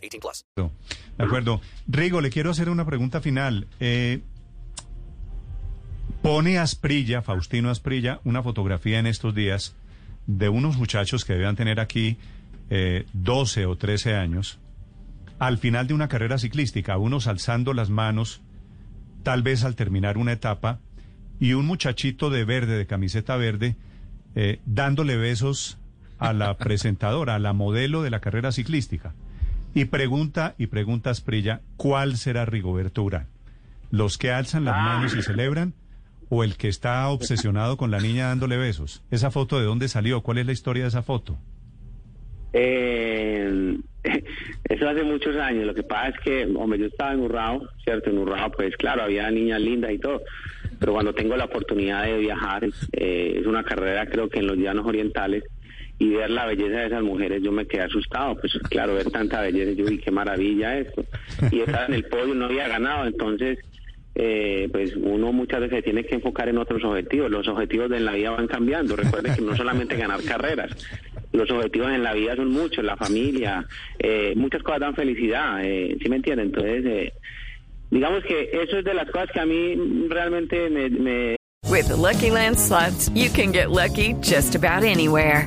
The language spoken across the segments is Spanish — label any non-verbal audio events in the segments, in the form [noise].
18 plus. De acuerdo. Rigo, le quiero hacer una pregunta final. Eh, pone Asprilla, Faustino Asprilla, una fotografía en estos días de unos muchachos que debían tener aquí eh, 12 o 13 años, al final de una carrera ciclística, unos alzando las manos, tal vez al terminar una etapa, y un muchachito de verde, de camiseta verde, eh, dándole besos a la [laughs] presentadora, a la modelo de la carrera ciclística. Y pregunta, y pregunta Asprilla, ¿cuál será Rigoberto Urán? ¿Los que alzan las manos y celebran? ¿O el que está obsesionado con la niña dándole besos? ¿Esa foto de dónde salió? ¿Cuál es la historia de esa foto? Eh, [laughs] eso hace muchos años. Lo que pasa es que, hombre, yo estaba en Urrao, ¿cierto? En Urrao, pues claro, había niñas lindas y todo. Pero cuando tengo la oportunidad de viajar, eh, es una carrera creo que en los llanos orientales, y ver la belleza de esas mujeres, yo me quedé asustado. Pues claro, ver tanta belleza, yo vi qué maravilla esto. Y estar en el podio no había ganado, entonces eh, pues uno muchas veces tiene que enfocar en otros objetivos. Los objetivos de la vida van cambiando. Recuerden que no solamente ganar carreras, los objetivos en la vida son muchos, la familia, eh, muchas cosas dan felicidad, eh, ¿sí me entienden? Entonces, eh, digamos que eso es de las cosas que a mí realmente me... me... With the Lucky Land slots, you can get lucky just about anywhere.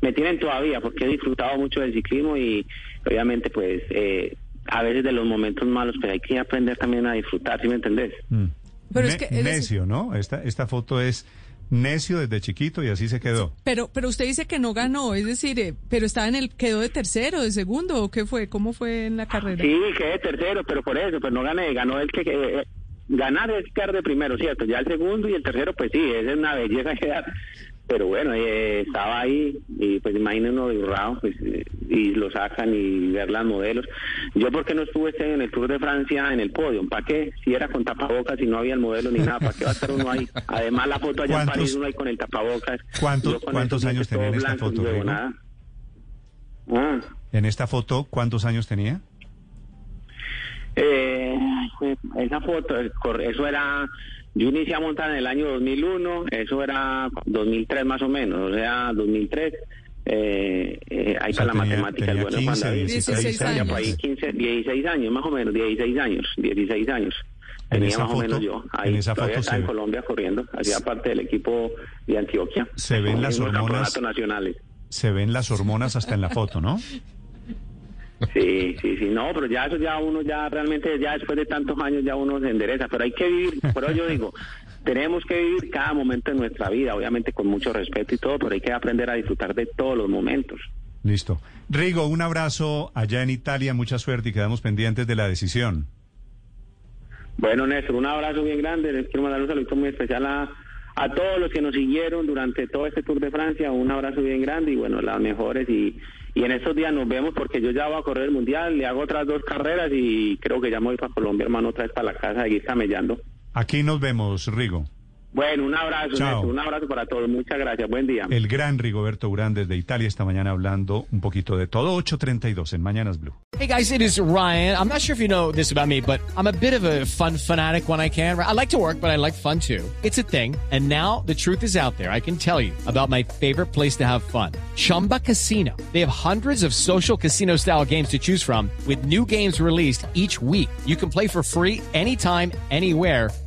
me tienen todavía porque he disfrutado mucho del ciclismo y obviamente pues eh, a veces de los momentos malos pues hay que aprender también a disfrutar, ¿sí me entendés? Pero Ne- es que eres- necio, ¿no? Esta, esta foto es necio desde chiquito y así se quedó. Pero, pero usted dice que no ganó, es decir, eh, pero estaba en el, quedó de tercero, de segundo, ¿o qué fue? ¿Cómo fue en la carrera? Sí, quedé tercero, pero por eso, pues no gané, ganó el que... eh, eh, ganar es quedar de primero, ¿cierto? Ya el segundo y el tercero, pues sí, esa es una belleza [laughs] quedar. Pero bueno, eh, estaba ahí y pues imaginen uno de pues, eh, y lo sacan y ver las modelos. Yo porque no estuve este en el Tour de Francia en el podio, ¿para qué? Si era con tapabocas y no había el modelo ni nada, ¿para qué va a estar uno ahí? Además la foto allá en ¿Cuántos- París uno ahí con el tapabocas. ¿Cuántos- cuántos años tenía en esta foto. Ah. En esta foto, ¿cuántos años tenía? Eh, ay, esa foto, cor- eso era, yo inicié a montar en el año 2001, eso era 2003 más o menos, o sea, 2003. Eh, eh, ahí O sea, está la tenía- matemática, tenía el bueno 15, Juan David. 16 Ya por ahí años. 15, 16 años, más o menos, 16 años, 16 años. En Tenía esa más o menos foto- yo. Ahí en esa foto estaba se en ve- Colombia corriendo, hacía parte del equipo de Antioquia. Se ven las En hormonas. nacionales. Se ven las hormonas hasta en la foto, ¿no? [laughs] Sí, sí, sí, no, pero ya eso ya uno ya realmente, ya después de tantos años ya uno se endereza, pero hay que vivir, por eso yo digo, tenemos que vivir cada momento de nuestra vida, obviamente con mucho respeto y todo, pero hay que aprender a disfrutar de todos los momentos. Listo. Rigo, un abrazo allá en Italia, mucha suerte y quedamos pendientes de la decisión. Bueno, Néstor, un abrazo bien grande, les quiero mandar un saludo muy especial a, a todos los que nos siguieron durante todo este Tour de Francia, un abrazo bien grande y bueno, las mejores y, y en estos días nos vemos porque yo ya voy a correr el Mundial, le hago otras dos carreras y creo que ya me voy para Colombia, hermano, otra vez para la casa, seguir camellando. Aquí nos vemos, Rigo. Bueno, un abrazo, un abrazo para todos. Muchas gracias. Buen día. El gran Rigoberto Urán desde Italia esta mañana hablando un poquito de todo. 8.32 en Mañanas Blue. Hey guys, it is Ryan. I'm not sure if you know this about me, but I'm a bit of a fun fanatic when I can. I like to work, but I like fun too. It's a thing. And now the truth is out there. I can tell you about my favorite place to have fun. Chumba Casino. They have hundreds of social casino style games to choose from with new games released each week. You can play for free anytime, anywhere